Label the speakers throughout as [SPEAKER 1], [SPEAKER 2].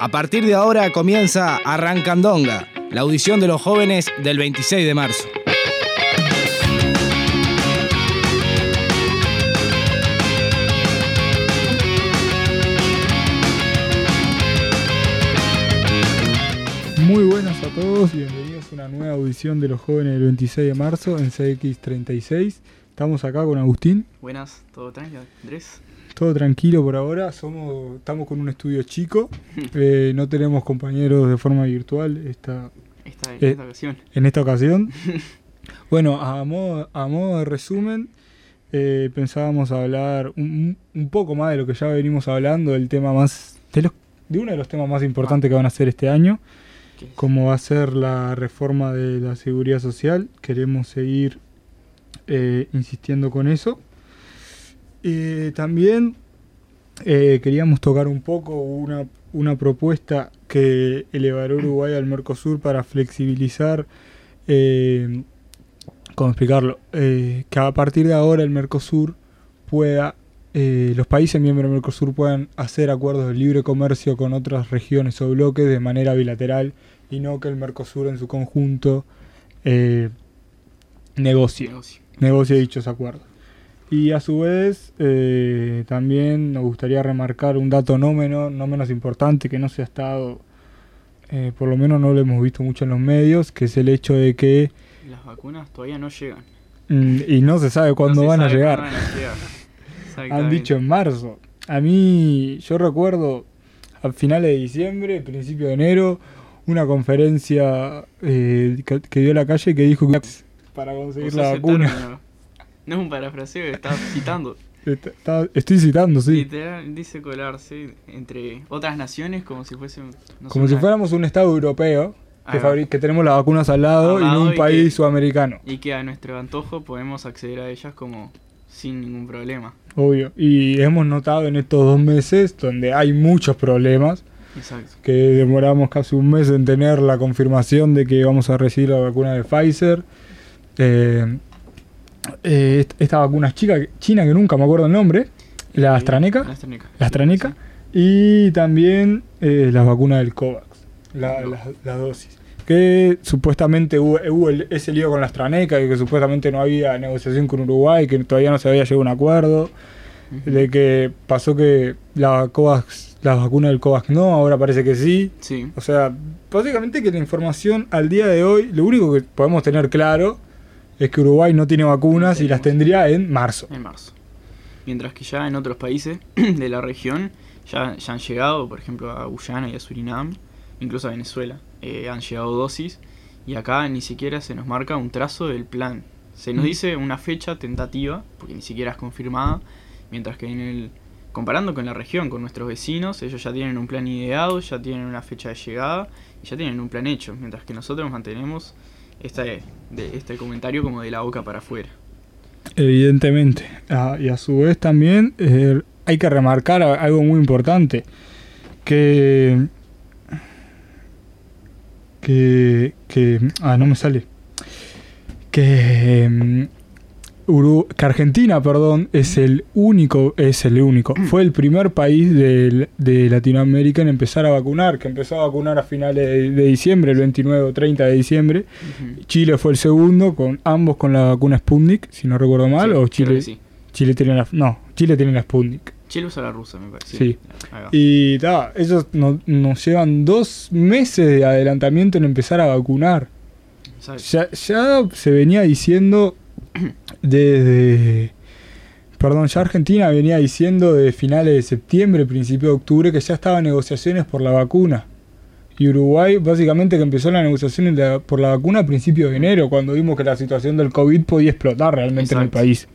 [SPEAKER 1] A partir de ahora comienza Arrancandonga, la audición de los jóvenes del 26 de marzo.
[SPEAKER 2] Muy buenas a todos y bienvenidos a una nueva audición de los jóvenes del 26 de marzo en CX36. Estamos acá con Agustín.
[SPEAKER 3] Buenas, todo tranquilo, Andrés.
[SPEAKER 2] Todo tranquilo por ahora, somos, estamos con un estudio chico, eh, no tenemos compañeros de forma virtual esta,
[SPEAKER 3] Esta, en
[SPEAKER 2] Eh,
[SPEAKER 3] esta ocasión.
[SPEAKER 2] en esta ocasión. bueno, a modo, a modo de resumen, eh, pensábamos hablar un, un poco más de lo que ya venimos hablando, del tema más, de, los- de uno de los temas más importantes que van a hacer este año,
[SPEAKER 3] ¿Qué es?
[SPEAKER 2] como va a ser la reforma de la seguridad social. Queremos seguir eh, insistiendo con eso. Eh, también eh, queríamos tocar un poco una, una propuesta que elevará Uruguay al Mercosur para flexibilizar, eh, ¿cómo explicarlo? Eh, que a partir de ahora el Mercosur pueda, eh, los países miembros del Mercosur puedan hacer acuerdos de libre comercio con otras regiones o bloques de manera bilateral y no que el Mercosur en su conjunto negocie negocie dichos acuerdos. Y a su vez, eh, también nos gustaría remarcar un dato no menos, no menos importante que no se ha estado, eh, por lo menos no lo hemos visto mucho en los medios, que es el hecho de que,
[SPEAKER 3] Las vacunas todavía no llegan.
[SPEAKER 2] mm, y no se sabe cuándo
[SPEAKER 3] No
[SPEAKER 2] van a llegar,
[SPEAKER 3] cuándo van a llegar.
[SPEAKER 2] han dicho en marzo. A mí, yo recuerdo a finales de diciembre, principio de enero, una conferencia eh, que, que dio la calle que dijo que para conseguir la vacuna.
[SPEAKER 3] término. No es un parafraseo, citando.
[SPEAKER 2] Está- está- estoy citando, sí.
[SPEAKER 3] Literal, dice colarse entre otras naciones como si fuese no
[SPEAKER 2] Como si
[SPEAKER 3] una-
[SPEAKER 2] fuéramos un estado europeo que, tenemos las vacunas al lado
[SPEAKER 3] Al
[SPEAKER 2] y no
[SPEAKER 3] lado
[SPEAKER 2] un
[SPEAKER 3] y que-
[SPEAKER 2] país sudamericano,
[SPEAKER 3] Y que a nuestro antojo podemos acceder a ellas como sin ningún problema.
[SPEAKER 2] obvio. Y hemos notado en estos dos meses, donde hay muchos problemas,
[SPEAKER 3] Exacto.
[SPEAKER 2] que demoramos casi un mes en tener la confirmación de que vamos a recibir la vacuna de Pfizer. Eh, eh, est- esta vacuna chica, china que nunca me acuerdo el nombre, la AstraZeneca,
[SPEAKER 3] La AstraZeneca,
[SPEAKER 2] y también eh, las vacunas del COVAX, la- dosis. Que supuestamente hubo, hubo el- ese lío con la AstraZeneca, y que supuestamente no había negociación con Uruguay, que todavía no se había llegado a un acuerdo, de que pasó que la COVAX, la vacuna del COVAX no, ahora parece que sí.
[SPEAKER 3] Sí.
[SPEAKER 2] O sea, básicamente que la información al día de hoy, lo único que podemos tener claro es que Uruguay no tiene vacunas y las tendría en marzo.
[SPEAKER 3] en marzo. Mientras que ya en otros países de la región ya, ya han llegado, por ejemplo, a Guyana y a Surinam, incluso a Venezuela, eh, han llegado dosis y acá ni siquiera se nos marca un trazo del plan. Se nos
[SPEAKER 2] Mm.
[SPEAKER 3] dice una fecha tentativa, porque ni siquiera es confirmada, mientras que en el comparando con la región, con nuestros vecinos, ellos ya tienen un plan ideado, ya tienen una fecha de llegada y ya tienen un plan hecho, mientras que nosotros mantenemos este, de, este comentario como de la boca para afuera.
[SPEAKER 2] Evidentemente. Ah, y a su vez también eh, hay que remarcar algo muy importante. Que... Que... que ah, no me sale. Que... mm, Uru- que Argentina, perdón, es el único, es el único, fue el primer país de, Latinoamérica en empezar a vacunar, que empezó a vacunar a finales de, de diciembre, el 29 o 30 de diciembre. Chile fue el segundo, con ambos con la vacuna Sputnik, si no recuerdo mal,
[SPEAKER 3] Sí,
[SPEAKER 2] o Chile,
[SPEAKER 3] sí.
[SPEAKER 2] Chile tiene la, no, Chile tiene la Sputnik.
[SPEAKER 3] Chile usa la rusa, me parece.
[SPEAKER 2] Sí. Y ta, ellos no- nos llevan dos meses de adelantamiento en empezar a vacunar. Ya se venía diciendo desde... Perdón, ya Argentina venía diciendo de finales de septiembre, principio de octubre, que ya estaban negociaciones por la vacuna. Y Uruguay, básicamente, que empezó la negociación de por la vacuna a principios de enero, cuando vimos que la situación del COVID podía explotar realmente en el país.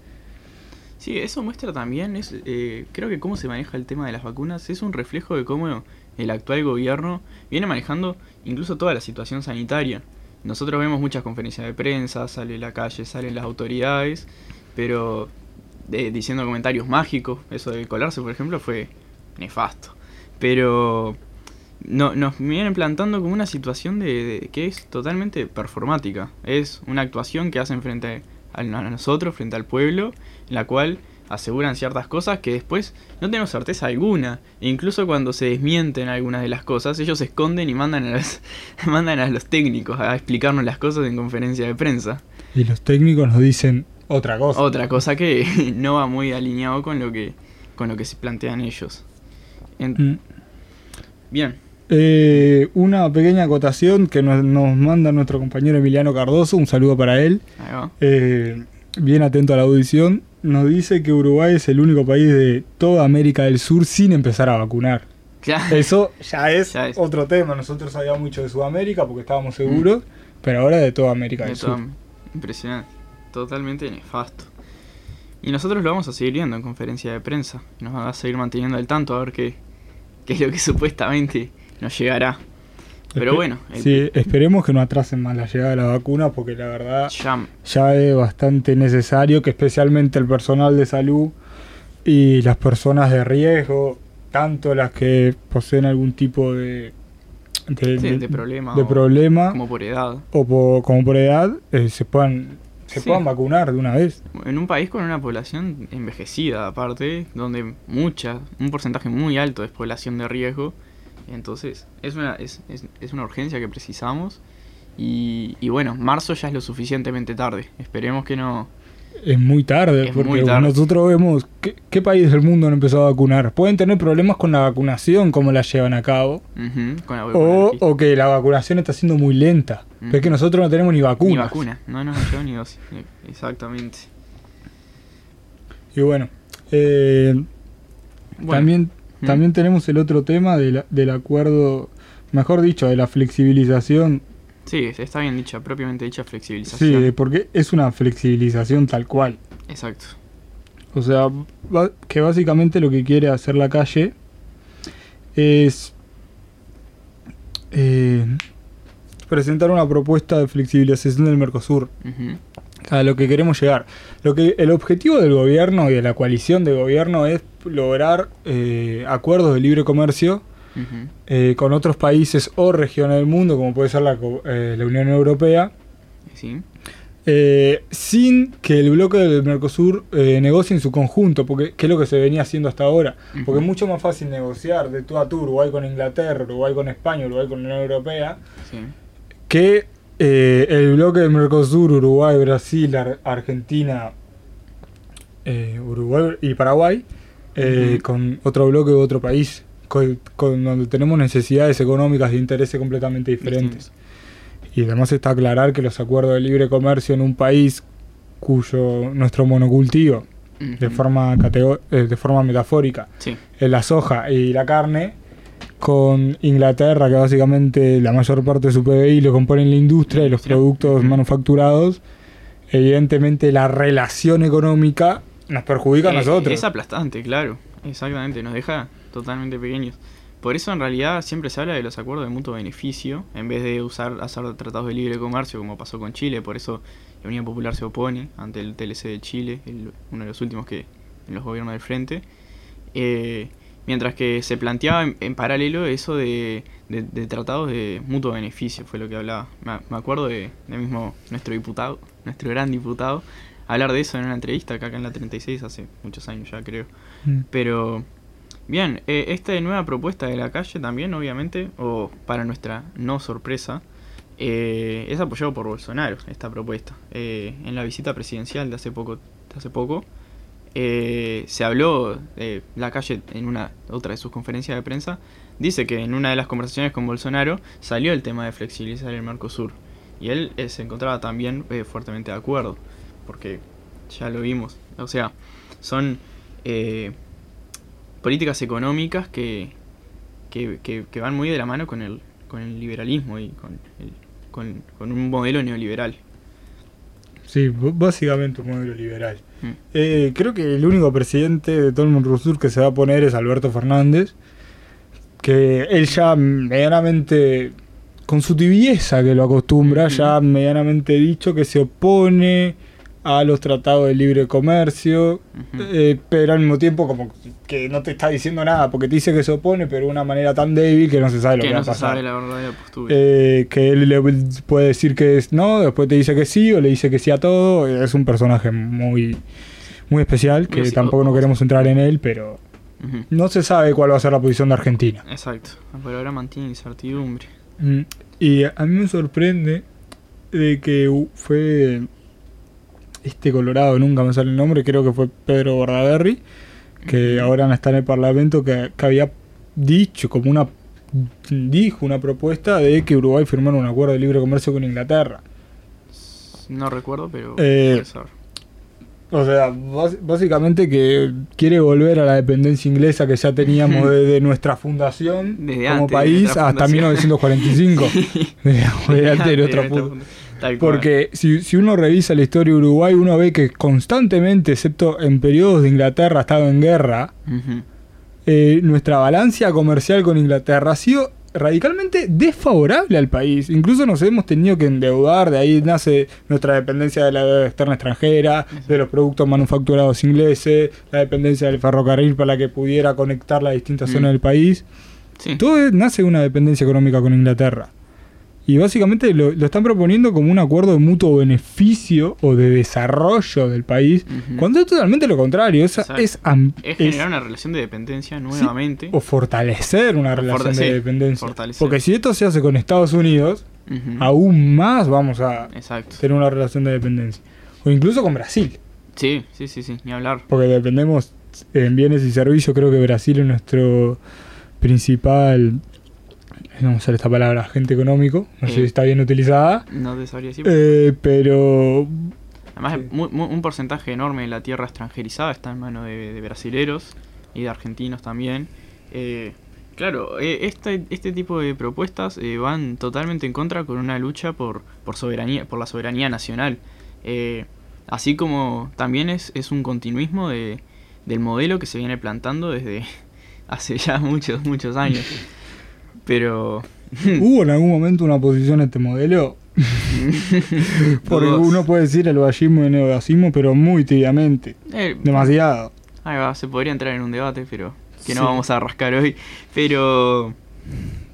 [SPEAKER 3] Sí, eso muestra también, es, eh, creo que cómo se maneja el tema de las vacunas es un reflejo de cómo el actual gobierno viene manejando incluso toda la situación sanitaria. Nosotros vemos muchas conferencias de prensa, sale la calle, salen las autoridades, pero eh, diciendo comentarios mágicos, eso de colarse, por ejemplo, fue nefasto. Pero no, nos vienen plantando como una situación de, de- que es totalmente performática. Es una actuación que hacen frente a, a nosotros, frente al pueblo, en la cual aseguran ciertas cosas que después no tenemos certeza alguna. E incluso cuando se desmienten algunas de las cosas, ellos se esconden y mandan a, los, mandan a los técnicos a explicarnos las cosas en conferencia de prensa.
[SPEAKER 2] Y los técnicos nos dicen otra cosa.
[SPEAKER 3] Otra cosa que no va muy alineado con lo que, con lo que se plantean ellos. En-
[SPEAKER 2] Mm.
[SPEAKER 3] Bien,
[SPEAKER 2] Eh, una pequeña acotación que nos, nos manda nuestro compañero Emiliano Cardoso, un saludo para él.
[SPEAKER 3] ahí va.
[SPEAKER 2] Eh, bien atento a la audición. Nos dice que Uruguay es el único país de toda América del Sur sin empezar a vacunar.
[SPEAKER 3] Claro.
[SPEAKER 2] Eso ya es,
[SPEAKER 3] Ya es.
[SPEAKER 2] otro tema. Nosotros sabíamos mucho de Sudamérica porque estábamos seguros, pero ahora de toda América
[SPEAKER 3] De
[SPEAKER 2] del Sur.
[SPEAKER 3] Impresionante. Totalmente nefasto. Y nosotros lo vamos a seguir viendo en conferencia de prensa. Nos va a seguir manteniendo al tanto a ver qué, qué es lo que supuestamente nos llegará. Pero bueno, el-
[SPEAKER 2] Sí, esperemos que no atrasen más la llegada de la vacuna porque la verdad
[SPEAKER 3] ya
[SPEAKER 2] ya es bastante necesario que especialmente el personal de salud y las personas de riesgo, tanto las que poseen algún tipo de, de,
[SPEAKER 3] Sí,
[SPEAKER 2] de-
[SPEAKER 3] de problema
[SPEAKER 2] de
[SPEAKER 3] o
[SPEAKER 2] problema
[SPEAKER 3] como por edad.
[SPEAKER 2] o como por edad, eh, se puedan se
[SPEAKER 3] Sí.
[SPEAKER 2] puedan vacunar de una vez.
[SPEAKER 3] En un país con una población envejecida, aparte, donde mucha, un porcentaje muy alto es población de riesgo, entonces es una, es, es, es una urgencia que precisamos. Y, y bueno, marzo ya es lo suficientemente tarde. Esperemos que no.
[SPEAKER 2] Es muy tarde,
[SPEAKER 3] Es
[SPEAKER 2] porque
[SPEAKER 3] muy tarde.
[SPEAKER 2] nosotros vemos ¿qué, qué país del mundo no empezó a vacunar. Pueden tener problemas con la vacunación, cómo la llevan a cabo,
[SPEAKER 3] Ujú, con la
[SPEAKER 2] o, o que la vacunación está siendo muy lenta. Pero es que nosotros no tenemos ni vacunas.
[SPEAKER 3] Ni vacuna, no nos llegó ni dosis. Exactamente.
[SPEAKER 2] Y bueno, eh,
[SPEAKER 3] Bueno,
[SPEAKER 2] también,
[SPEAKER 3] ¿Mm?
[SPEAKER 2] también tenemos el otro tema de la- del acuerdo, mejor dicho, de la flexibilización.
[SPEAKER 3] Sí, está bien dicha, propiamente dicha
[SPEAKER 2] Sí,
[SPEAKER 3] flexibilización.
[SPEAKER 2] porque es una flexibilización tal cual.
[SPEAKER 3] Exacto.
[SPEAKER 2] O sea, que básicamente lo que quiere hacer la calle es eh, presentar una propuesta de flexibilización del Mercosur.
[SPEAKER 3] Ujú,
[SPEAKER 2] A lo que queremos llegar. Lo que el objetivo del gobierno y de la coalición de gobierno es lograr eh, acuerdos de libre comercio eh, con otros países o regiones del mundo, como puede ser la, eh, la Unión Europea,
[SPEAKER 3] Sí.
[SPEAKER 2] sin que el bloque del Mercosur negocie en su conjunto, porque que es lo que se venía haciendo hasta ahora. Porque es mucho más fácil negociar de tú a tú, Uruguay con Inglaterra, Uruguay con España, Uruguay con la Unión Europea,
[SPEAKER 3] Sí.
[SPEAKER 2] que eh, el bloque del Mercosur, Uruguay, Brasil, Ar- Argentina, eh, Uruguay y Paraguay, eh, con otro bloque u otro país, con, con donde tenemos necesidades económicas de intereses completamente diferentes. Y además está aclarar que los acuerdos de libre comercio en un país cuyo nuestro monocultivo, de forma, eh, de forma metafórica,
[SPEAKER 3] Sí.
[SPEAKER 2] es la soja y la carne, con Inglaterra, que básicamente la mayor parte de su PBI lo compone en la industria y los productos manufacturados, evidentemente la relación económica nos perjudica a nosotros.
[SPEAKER 3] Es aplastante, claro. Exactamente, nos deja totalmente pequeños. Por eso en realidad siempre se habla de los acuerdos de mutuo beneficio, en vez de usar hacer tratados de libre comercio como pasó con Chile, por eso la Unión Popular se opone ante el TLC de Chile, el- uno de los últimos que en los gobiernos del frente. Eh, mientras que se planteaba en, en paralelo eso de, de- de tratados de mutuo beneficio, fue lo que hablaba. Me, me acuerdo de, de mismo nuestro diputado, nuestro gran diputado, hablar de eso en una entrevista acá, acá en la 36 hace muchos años ya creo.
[SPEAKER 2] Mm.
[SPEAKER 3] Pero, bien, eh, esta nueva propuesta de la calle también, obviamente, o para nuestra no sorpresa, eh, es apoyado por Bolsonaro, esta propuesta. Eh, en la visita presidencial de hace poco, de hace poco eh, se habló, eh, la calle en una otra de sus conferencias de prensa, dice que en una de las conversaciones con Bolsonaro salió el tema de flexibilizar el Mercosur. Y él eh, se encontraba también eh, fuertemente de acuerdo, porque ya lo vimos. O sea, son eh, políticas económicas que, que, que- van muy de la mano con el, con el liberalismo y con, el- con, con un modelo neoliberal.
[SPEAKER 2] Sí, básicamente un modelo liberal.
[SPEAKER 3] Mm.
[SPEAKER 2] Eh, creo que el único presidente de todo el Mercosur que se va a poner es Alberto Fernández, que él ya medianamente, con su tibieza que lo acostumbra,
[SPEAKER 3] Ujú.
[SPEAKER 2] ya medianamente dicho que se opone a los tratados de libre comercio, eh, pero al mismo tiempo como que no te está diciendo nada, porque te dice que se opone, pero de una manera tan débil que no se sabe lo que,
[SPEAKER 3] que
[SPEAKER 2] va
[SPEAKER 3] no
[SPEAKER 2] a
[SPEAKER 3] se
[SPEAKER 2] pasar.
[SPEAKER 3] sabe la verdadera postura.
[SPEAKER 2] Eh, que él le puede decir que es no, después te dice que sí o le dice que sí a todo. Es un personaje muy, muy especial, que
[SPEAKER 3] Sí,
[SPEAKER 2] tampoco no queremos entrar en él, pero no se sabe cuál va a ser la posición de Argentina.
[SPEAKER 3] Exacto. Por ahora mantiene incertidumbre.
[SPEAKER 2] Mm, Y a mí me sorprende de que fue este Colorado, nunca me sale el nombre, creo que fue Pedro Bordaberry, que ahora está en el Parlamento, que, que había dicho como una dijo una propuesta de que Uruguay firmara un acuerdo de libre comercio con Inglaterra.
[SPEAKER 3] No recuerdo, pero
[SPEAKER 2] Eh. O sea, bás- básicamente que quiere volver a la dependencia inglesa que ya teníamos desde nuestra fundación
[SPEAKER 3] Desde
[SPEAKER 2] como
[SPEAKER 3] antes
[SPEAKER 2] país hasta
[SPEAKER 3] fundación.
[SPEAKER 2] 1945. Desde- desde antes de nuestra
[SPEAKER 3] Antes de
[SPEAKER 2] funda-
[SPEAKER 3] nuestra funda- Tal cual.
[SPEAKER 2] Porque si, si uno revisa la historia de Uruguay, uno ve que constantemente, excepto en periodos de Inglaterra, ha estado en guerra. Eh, nuestra balanza comercial con Inglaterra ha sido radicalmente desfavorable al país. Incluso nos hemos tenido que endeudar, de ahí nace nuestra dependencia de la deuda externa extranjera, de los productos manufacturados ingleses, la dependencia del ferrocarril para que pudiera conectar las distintas zonas del país.
[SPEAKER 3] Sí.
[SPEAKER 2] Todo nace una dependencia económica con Inglaterra. Y básicamente lo, lo están proponiendo como un acuerdo de mutuo beneficio o de desarrollo del país, cuando es totalmente lo contrario. Es, es,
[SPEAKER 3] Es generar una relación de dependencia nuevamente.
[SPEAKER 2] o fortalecer una
[SPEAKER 3] O
[SPEAKER 2] relación
[SPEAKER 3] fortalecer,
[SPEAKER 2] de dependencia.
[SPEAKER 3] fortalecer.
[SPEAKER 2] Porque si esto se hace con Estados Unidos,
[SPEAKER 3] Ujú.
[SPEAKER 2] aún más vamos a
[SPEAKER 3] Exacto.
[SPEAKER 2] tener una relación de dependencia. O incluso con Brasil,
[SPEAKER 3] Sí, sí, sí, sí, ni hablar.
[SPEAKER 2] porque dependemos en bienes y servicios. Creo que Brasil es nuestro principal, vamos a usar esta palabra, agente económico. No sé
[SPEAKER 3] Sí.
[SPEAKER 2] si está bien utilizada.
[SPEAKER 3] No te sabría decir.
[SPEAKER 2] Eh, pero
[SPEAKER 3] Además,
[SPEAKER 2] sí.
[SPEAKER 3] mu- mu- un porcentaje enorme de la tierra extranjerizada está en manos de, de brasileros y de argentinos también. Eh, claro, eh, este, este tipo de propuestas eh, van totalmente en contra con una lucha por, por, soberanía, por la soberanía nacional. Eh, así como también es, es un continuismo de, del modelo que se viene plantando desde hace ya muchos, muchos años. Pero...
[SPEAKER 2] ¿hubo en algún momento una oposición a este modelo? Porque uno puede decir el vallismo y el neogasismo, pero muy tibiamente.
[SPEAKER 3] Eh,
[SPEAKER 2] Demasiado.
[SPEAKER 3] Ahí va, se podría entrar en un debate, pero que no
[SPEAKER 2] Sí.
[SPEAKER 3] vamos a rascar hoy. Pero,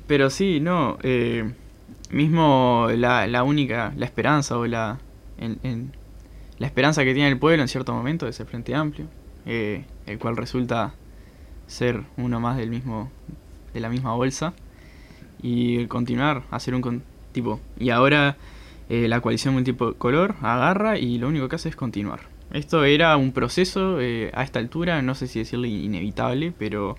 [SPEAKER 3] pero sí, no. eh, mismo la, la única, la esperanza o la, en- en- la esperanza que tiene el pueblo en cierto momento es el Frente Amplio, eh, el cual resulta ser uno más del mismo, de la misma bolsa y continuar, hacer un tipo. Y ahora eh, la coalición multicolor agarra y lo único que hace es continuar. Esto era un proceso eh, a esta altura, no sé si decirle inevitable, pero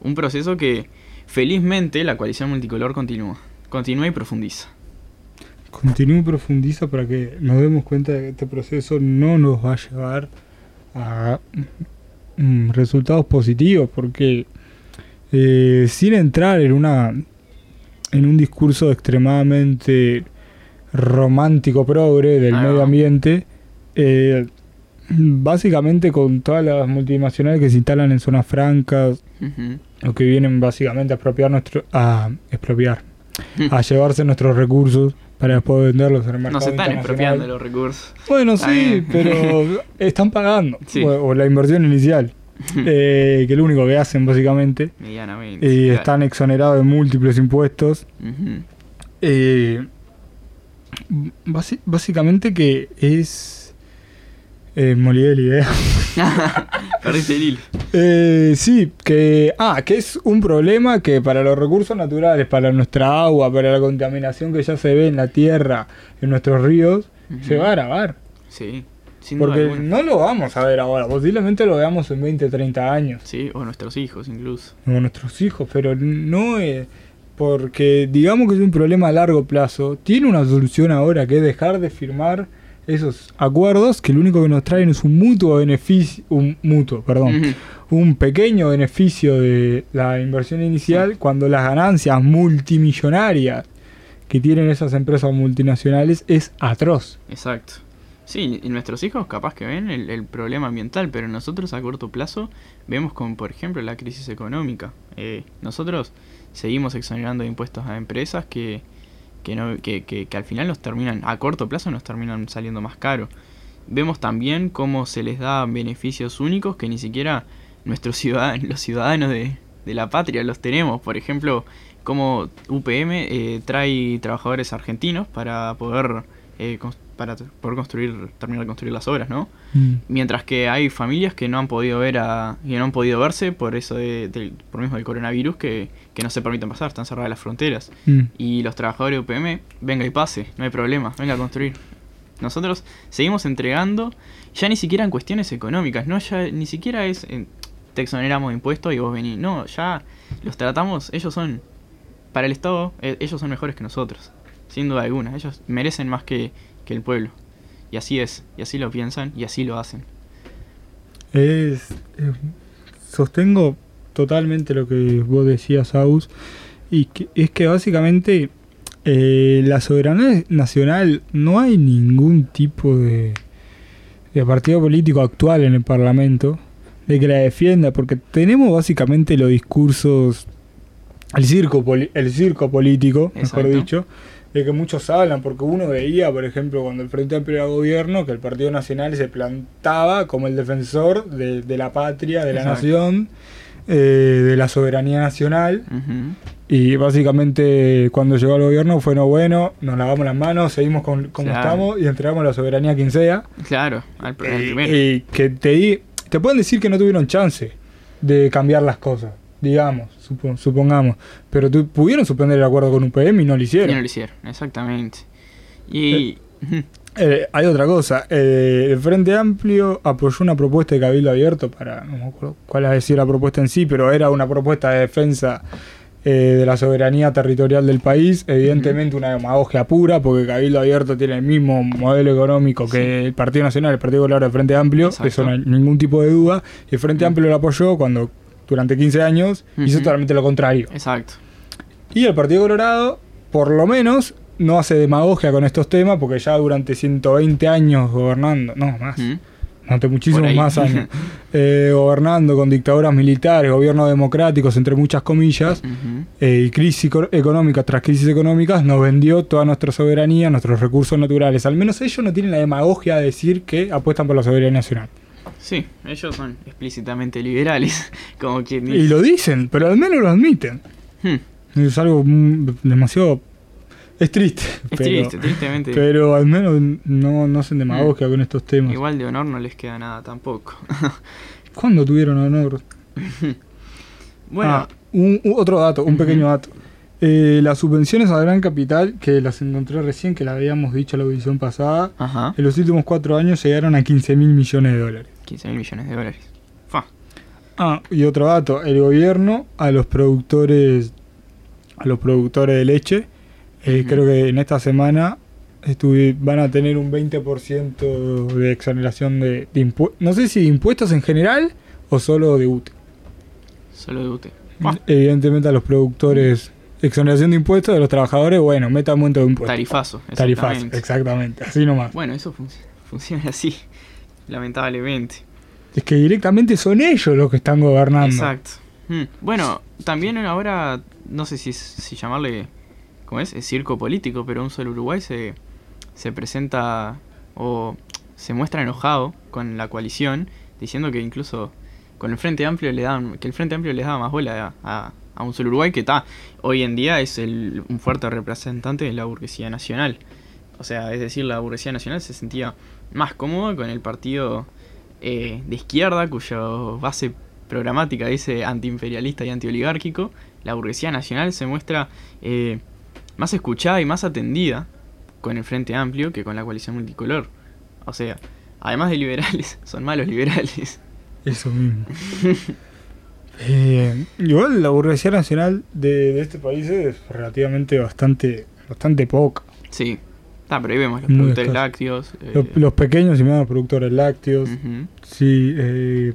[SPEAKER 3] un proceso que felizmente la coalición multicolor continúa. Continúa y profundiza.
[SPEAKER 2] Continúe y profundiza para que nos demos cuenta de que este proceso no nos va a llevar a mm, resultados positivos, porque eh, sin entrar en una en un discurso extremadamente romántico progre del
[SPEAKER 3] Ahí
[SPEAKER 2] medio ambiente, eh, básicamente con todas las multinacionales que se instalan en zonas francas
[SPEAKER 3] Ujú.
[SPEAKER 2] o que vienen básicamente a expropiar nuestro a expropiar a llevarse nuestros recursos para después venderlos en el mercado
[SPEAKER 3] No se están expropiando los recursos.
[SPEAKER 2] Bueno,
[SPEAKER 3] Está
[SPEAKER 2] sí,
[SPEAKER 3] bien.
[SPEAKER 2] pero están pagando.
[SPEAKER 3] Sí.
[SPEAKER 2] O, o la inversión inicial, eh, que es lo único que hacen básicamente.
[SPEAKER 3] Medianamente.
[SPEAKER 2] Y
[SPEAKER 3] claro.
[SPEAKER 2] están exonerados de múltiples impuestos. Eh, basi- básicamente que es... Eh, olvidé la idea. Eh, sí, que, ah, que es un problema que para los recursos naturales, para nuestra agua, para la contaminación que ya se ve en la tierra, en nuestros ríos, se va a agravar.
[SPEAKER 3] Sí, sin
[SPEAKER 2] Porque no lo vamos a ver ahora, posiblemente lo veamos en 20, 30 años,
[SPEAKER 3] Sí, o nuestros hijos incluso.
[SPEAKER 2] o nuestros hijos, pero no es... Porque digamos que es un problema a largo plazo, tiene una solución ahora que es dejar de firmar esos acuerdos que lo único que nos traen es un mutuo beneficio, un mutuo, perdón, un pequeño beneficio de la inversión inicial cuando las ganancias multimillonarias que tienen esas empresas multinacionales es atroz.
[SPEAKER 3] Exacto. Sí, nuestros hijos capaz que ven el, problema ambiental, pero nosotros a corto plazo vemos como por ejemplo la crisis económica. Eh, nosotros seguimos exonerando impuestos a empresas que, que, no, que, que, que al final nos terminan, a corto plazo nos terminan saliendo más caro. Vemos también cómo se les da beneficios únicos que ni siquiera nuestros ciudadanos, los ciudadanos de, de la patria los tenemos. Por ejemplo, como UPM eh, trae trabajadores argentinos para poder eh, cons- para poder construir, terminar de construir las obras, ¿no?
[SPEAKER 2] Mm.
[SPEAKER 3] Mientras que hay familias que no han podido ver a, que no han podido verse por eso de, del- por mismo del coronavirus que, que no se permiten pasar, están cerradas las fronteras.
[SPEAKER 2] Mm.
[SPEAKER 3] Y los trabajadores de UPM, venga y pase, no hay problema, venga a construir. Nosotros seguimos entregando, ya ni siquiera en cuestiones económicas, no ya ni siquiera es en- te exoneramos de impuestos y vos venís, no, ya los tratamos, ellos son para el Estado, eh, ellos son mejores que nosotros, sin duda alguna, ellos merecen más que, que el pueblo. Y así es, y así lo piensan y así lo hacen.
[SPEAKER 2] Es, eh, sostengo totalmente lo que vos decías, Aus, y que, es que básicamente eh, la soberanía nacional no hay ningún tipo de, de partido político actual en el Parlamento de que la defienda, porque tenemos básicamente los discursos, el circo, poli- el circo político, mejor dicho, de que muchos hablan, porque uno veía, por ejemplo, cuando el Frente Amplio era gobierno, que el Partido Nacional se plantaba como el defensor de, de la patria, de la
[SPEAKER 3] Exacto.
[SPEAKER 2] nación, eh, de la soberanía nacional, y básicamente cuando llegó al gobierno fue, no, bueno, nos lavamos las manos, seguimos con, como
[SPEAKER 3] Claro.
[SPEAKER 2] estamos y entregamos la soberanía a quien sea.
[SPEAKER 3] Claro, al, primero.
[SPEAKER 2] y que te, di- te pueden decir que no tuvieron chance de cambiar las cosas, digamos, supo- supongamos. Pero tu- pudieron suspender el acuerdo con UPM y no lo
[SPEAKER 3] Y
[SPEAKER 2] hicieron.
[SPEAKER 3] no lo hicieron, exactamente. Y. ujú,
[SPEAKER 2] Eh, hay otra cosa. eh, el Frente Amplio apoyó una propuesta de Cabildo Abierto para, no me acuerdo cuál es decir la propuesta en sí, pero era una propuesta de defensa eh, de la soberanía territorial del país. Evidentemente una demagogia pura, porque Cabildo Abierto tiene el mismo modelo económico que el Partido Nacional, el Partido Colorado del Frente Amplio,
[SPEAKER 3] Exacto.
[SPEAKER 2] eso no hay ningún tipo de duda. Y el Frente. Amplio lo apoyó cuando durante 15 años hizo totalmente lo contrario.
[SPEAKER 3] Exacto.
[SPEAKER 2] Y el Partido Colorado, por lo menos, no hace demagogia con estos temas porque ya durante 120 años gobernando, no más, durante muchísimos más años, eh, gobernando con dictaduras militares, gobiernos democráticos, entre muchas comillas, eh, y crisis eco- económica tras crisis económicas, nos vendió toda nuestra soberanía, nuestros recursos naturales. Al menos ellos no tienen la demagogia de decir que apuestan por la soberanía nacional.
[SPEAKER 3] Sí, ellos son explícitamente liberales, como quien
[SPEAKER 2] Y
[SPEAKER 3] dice.
[SPEAKER 2] lo dicen, pero al menos lo admiten.
[SPEAKER 3] Hmm,
[SPEAKER 2] Es algo demasiado... Es triste.
[SPEAKER 3] Es
[SPEAKER 2] pero-
[SPEAKER 3] triste, tristemente.
[SPEAKER 2] Pero al menos no, no hacen demagogia con estos temas.
[SPEAKER 3] Igual de honor no les queda nada tampoco.
[SPEAKER 2] ¿Cuándo tuvieron honor?
[SPEAKER 3] bueno,
[SPEAKER 2] Ah, un, un- otro dato, un pequeño dato. Eh, las subvenciones a gran capital, que las encontré recién, que las habíamos dicho en la audición pasada,
[SPEAKER 3] ajá.
[SPEAKER 2] en los últimos cuatro años llegaron a 15 mil millones de dólares.
[SPEAKER 3] 15 mil millones de dólares. Fa.
[SPEAKER 2] Ah, y otro dato, el gobierno a los productores a los productores de leche, eh, creo que en esta semana van a tener un 20% de exoneración de, de impuestos, no sé si de impuestos en general o solo de UTE.
[SPEAKER 3] Solo de UTE. Fa.
[SPEAKER 2] Evidentemente a los productores, exoneración de impuestos, de los trabajadores, bueno, meta aumento de impuestos.
[SPEAKER 3] Tarifazo.
[SPEAKER 2] Tarifazo,
[SPEAKER 3] exactamente.
[SPEAKER 2] exactamente, así nomás.
[SPEAKER 3] Bueno, eso fun- funciona así, lamentablemente.
[SPEAKER 2] Es que directamente son ellos los que están gobernando.
[SPEAKER 3] Exacto. Hmm. Bueno, también ahora, no sé si, si llamarle, ¿cómo es? Es circo político, pero un solo Uruguay se, se presenta o se muestra enojado con la coalición, diciendo que incluso con el Frente Amplio le dan, que el Frente Amplio les daba más bola a, a- a un solo Uruguay que está, hoy en día es el, un fuerte representante de la burguesía nacional. O sea, es decir, la burguesía nacional se sentía más cómoda con el partido eh, de izquierda, cuya base programática dice antiimperialista y antioligárquico, la burguesía nacional se muestra eh, más escuchada y más atendida con el Frente Amplio que con la coalición multicolor. O sea, además de liberales, son malos liberales.
[SPEAKER 2] Eso mismo. Eh, igual la burguesía nacional de, de este país es relativamente bastante, bastante poca.
[SPEAKER 3] Sí. Ah, pero ahí vemos los productores lácteos. eh,
[SPEAKER 2] Los, los pequeños y medianos productores lácteos.
[SPEAKER 3] ujú.
[SPEAKER 2] Sí, eh,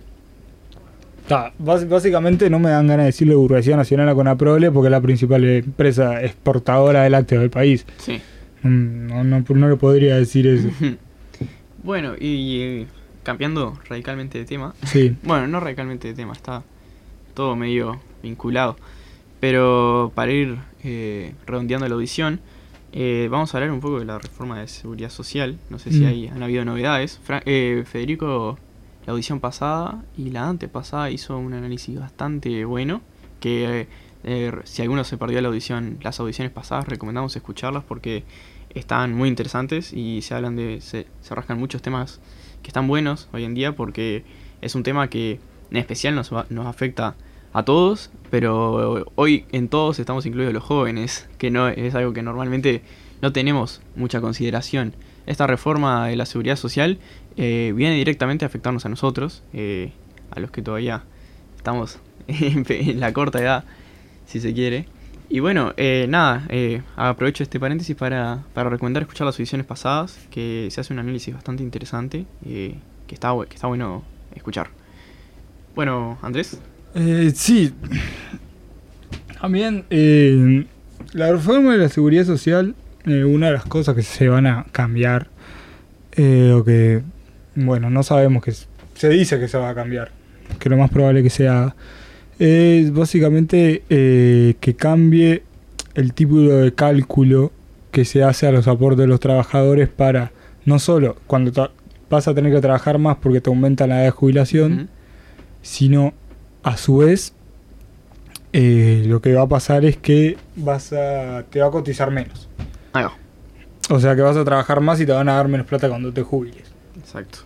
[SPEAKER 2] ta, bás- básicamente no me dan ganas de decirle burguesía nacional a Conaprole porque es la principal empresa exportadora de lácteos del país.
[SPEAKER 3] Sí.
[SPEAKER 2] Mm, No, no, no le podría decir eso.
[SPEAKER 3] bueno, y eh, cambiando radicalmente de tema.
[SPEAKER 2] Sí,
[SPEAKER 3] Bueno, no radicalmente de tema, está todo medio vinculado. Pero para ir eh, redondeando la audición, eh, vamos a hablar un poco de la reforma de seguridad social. No sé si
[SPEAKER 2] Mm.
[SPEAKER 3] hay, han habido novedades. Fra- eh, Federico, la audición pasada y la antepasada hizo un análisis bastante bueno. Que eh, eh, si alguno se perdió la audición, las audiciones pasadas, recomendamos escucharlas porque están muy interesantes y se hablan de, se, se rascan muchos temas que están buenos hoy en día porque es un tema que en especial nos, nos afecta a todos, pero hoy en todos estamos incluidos los jóvenes, que no es algo que normalmente no tenemos mucha consideración. Esta reforma de la seguridad social eh, viene directamente a afectarnos a nosotros, eh, a los que todavía estamos en la corta edad, si se quiere. Y bueno, eh, nada, eh, aprovecho este paréntesis para, para recomendar escuchar las ediciones pasadas, que se hace un análisis bastante interesante, que, está, que está bueno escuchar. Bueno, Andrés.
[SPEAKER 2] Eh, sí. También eh, la reforma de la seguridad social, eh, una de las cosas que se van a cambiar, eh, o que, bueno, no sabemos que se dice que se va a cambiar, que lo más probable que sea, es básicamente eh, que cambie el tipo de cálculo que se hace a los aportes de los trabajadores para, no solo cuando vas a tener que trabajar más porque te aumenta la edad de jubilación, sino a su vez eh, lo que va a pasar es que vas a te va a cotizar menos. O sea que vas a trabajar más y te van a dar menos plata cuando te jubiles.
[SPEAKER 3] Exacto.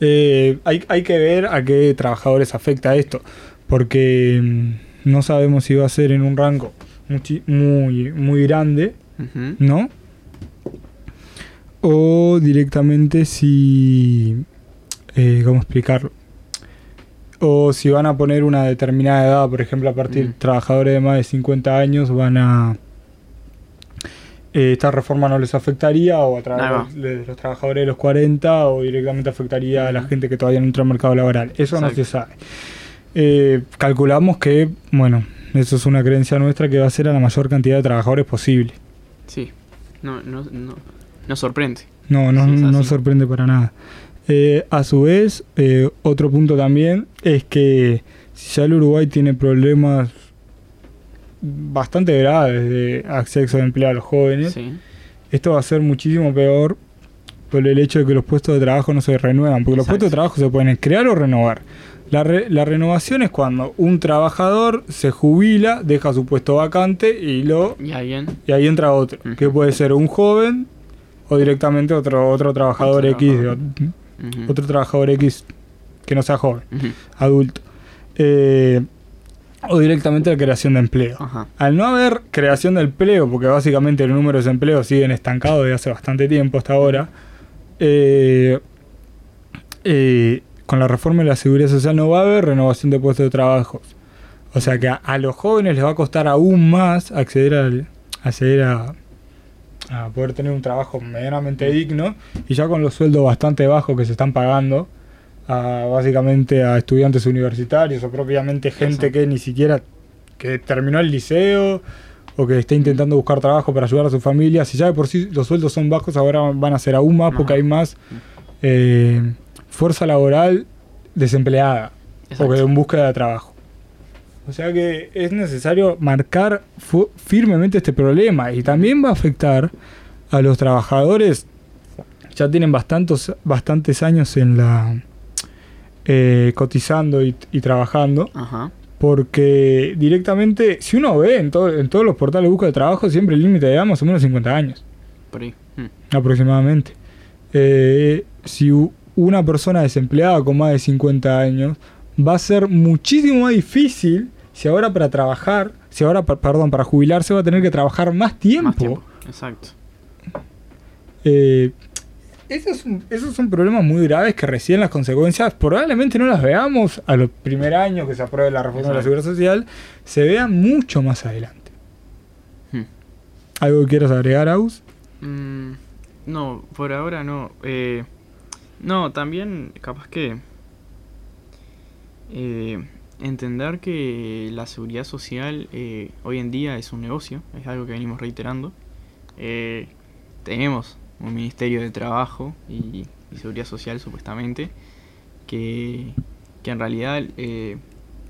[SPEAKER 2] Eh, hay, hay que ver a qué trabajadores afecta esto, porque mm, no sabemos si va a ser en un rango muy, muy grande. ¿no? O directamente si... eh, ¿Cómo explicarlo? O si van a poner una determinada edad, por ejemplo, a partir de
[SPEAKER 3] Mm.
[SPEAKER 2] trabajadores de más de 50 años van a... eh, esta reforma no les afectaría o a través de los trabajadores de los 40 o directamente afectaría a la gente que todavía no entra al mercado laboral. Eso no se
[SPEAKER 3] Exacto.
[SPEAKER 2] sabe. Eh, calculamos que, bueno, eso es una creencia nuestra que va a ser a la mayor cantidad de trabajadores posible.
[SPEAKER 3] Sí. No, no, no, no sorprende.
[SPEAKER 2] No, no, no sorprende para nada. Eh, a su vez, eh, otro punto también es que si ya el Uruguay tiene problemas bastante graves de acceso de empleo a los jóvenes,
[SPEAKER 3] Sí.
[SPEAKER 2] esto va a ser muchísimo peor por el hecho de que los puestos de trabajo no se renuevan, porque los puestos de trabajo se pueden crear o renovar. La, re- la renovación es cuando un trabajador se jubila, deja su puesto vacante y lo
[SPEAKER 3] Y
[SPEAKER 2] ahí entra otro, que puede ser un joven o directamente otro otro trabajador X,
[SPEAKER 3] trabajador.
[SPEAKER 2] Otro trabajador X que no sea joven, adulto. Eh, o directamente la creación de empleo.
[SPEAKER 3] Ajá.
[SPEAKER 2] Al no haber creación de empleo, porque básicamente los números de empleo siguen estancados desde hace bastante tiempo hasta ahora, eh, eh, con la reforma de la seguridad social no va a haber renovación de puestos de trabajo. O sea que a, a los jóvenes les va a costar aún más acceder, al, acceder a, a poder tener un trabajo medianamente digno y ya con los sueldos bastante bajos que se están pagando a, básicamente a estudiantes universitarios o propiamente gente
[SPEAKER 3] Exacto.
[SPEAKER 2] que ni siquiera que terminó el liceo o que está intentando buscar trabajo para ayudar a su familia. Si ya de por sí los sueldos son bajos, ahora van a ser aún más porque hay más eh, fuerza laboral desempleada o
[SPEAKER 3] Exacto.
[SPEAKER 2] que en búsqueda de trabajo. O sea que es necesario marcar firmemente este problema y también va a afectar a los trabajadores. Ya tienen bastantes, bastantes años en la eh, cotizando y, y trabajando.
[SPEAKER 3] Ajá.
[SPEAKER 2] Porque directamente, si uno ve en, todo- en todos los portales de búsqueda de trabajo, siempre el límite de edad más o menos 50 años,
[SPEAKER 3] Por ahí. Mm.
[SPEAKER 2] aproximadamente. Eh, si una persona desempleada con más de 50 años, va a ser muchísimo más difícil si ahora para trabajar, si ahora, perdón, para jubilarse va a tener que trabajar más tiempo.
[SPEAKER 3] Más tiempo. Exacto.
[SPEAKER 2] Eh, esos, son- esos son problemas muy graves que recién las consecuencias probablemente no las veamos a los primer años que se apruebe la reforma de la seguridad social, se vean mucho más adelante.
[SPEAKER 3] Hmm.
[SPEAKER 2] ¿Algo que quieras agregar, Aus?
[SPEAKER 3] Mm, no, por ahora no. Eh, no, también capaz que eh, entender que la seguridad social eh, hoy en día es un negocio, es algo que venimos reiterando. Eh, tenemos un Ministerio de Trabajo y, Seguridad Social supuestamente que, que en realidad eh,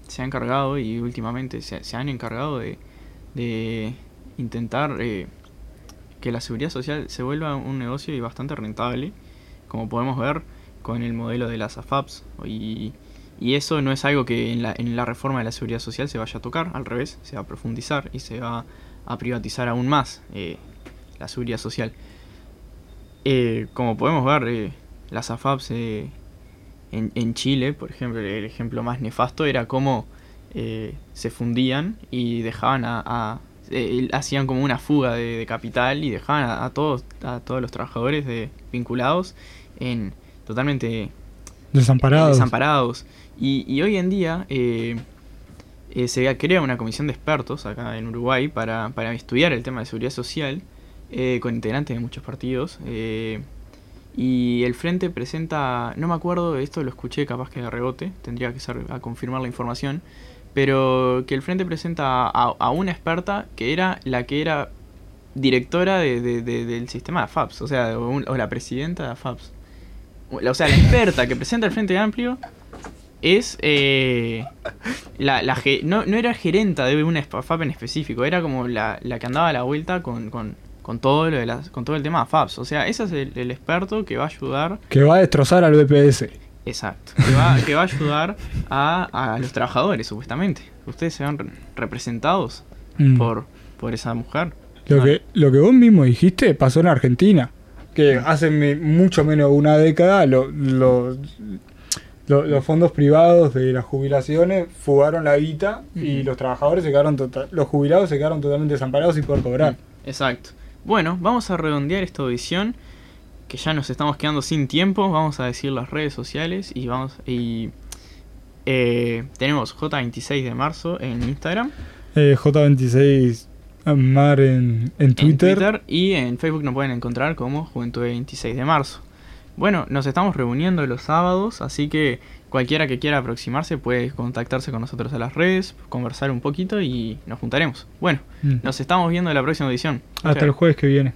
[SPEAKER 3] se ha encargado y últimamente se, se han encargado de, de intentar eh, que la seguridad social se vuelva un negocio y bastante rentable, como podemos ver con el modelo de las AFAPs. Y, y eso no es algo que en la, en la reforma de la seguridad social se vaya a tocar, al revés, se va a profundizar y se va a privatizar aún más eh, la seguridad social. Eh, como podemos ver, eh, las AFAPs en, en, Chile, por ejemplo, el ejemplo más nefasto era cómo se fundían y dejaban a, hacían como una fuga de, capital y dejaban a, todos a todos los trabajadores vinculados en totalmente
[SPEAKER 2] desamparados.
[SPEAKER 3] desamparados. Y, hoy en día se crea una comisión de expertos acá en Uruguay para, para estudiar el tema de seguridad social eh, con integrantes de muchos partidos. Eh, y el Frente presenta, no me acuerdo, esto lo escuché capaz que de rebote, tendría que ser a confirmar la información, pero que el Frente presenta a, una experta que era la que era directora del sistema de AFAPS, o sea, o, la presidenta de AFAPS. O sea, la experta que presenta el Frente Amplio es eh, la, no, no, era gerenta de una FAP en específico, era como la, la que andaba a la vuelta con, con, con todo lo de las, con todo el tema de FAPS. O sea, ese es el, experto que va a ayudar.
[SPEAKER 2] Que va a destrozar al BPS.
[SPEAKER 3] Exacto. Que va, que va a ayudar a, a, los trabajadores, supuestamente. Ustedes se ven representados mm. por, por esa mujer.
[SPEAKER 2] Lo, que, lo que vos mismo dijiste pasó en Argentina. Que hace mucho menos de una década lo, los fondos privados de las jubilaciones fugaron la guita y los trabajadores se quedaron tota-, los jubilados se quedaron totalmente desamparados y por cobrar.
[SPEAKER 3] Exacto. Bueno, vamos a redondear esta audición, que ya nos estamos quedando sin tiempo. Vamos a decir las redes sociales y vamos y eh, tenemos J26 de marzo en Instagram.
[SPEAKER 2] Eh, J26 Mar en, en, Twitter. en, Twitter.
[SPEAKER 3] Y en Facebook nos pueden encontrar como Juventud 26 de marzo. Bueno, nos estamos reuniendo los sábados, así que cualquiera que quiera aproximarse puede contactarse con nosotros a las redes, conversar un poquito y nos juntaremos. Bueno, mm. nos estamos viendo en la próxima edición.
[SPEAKER 2] Hasta el jueves que viene.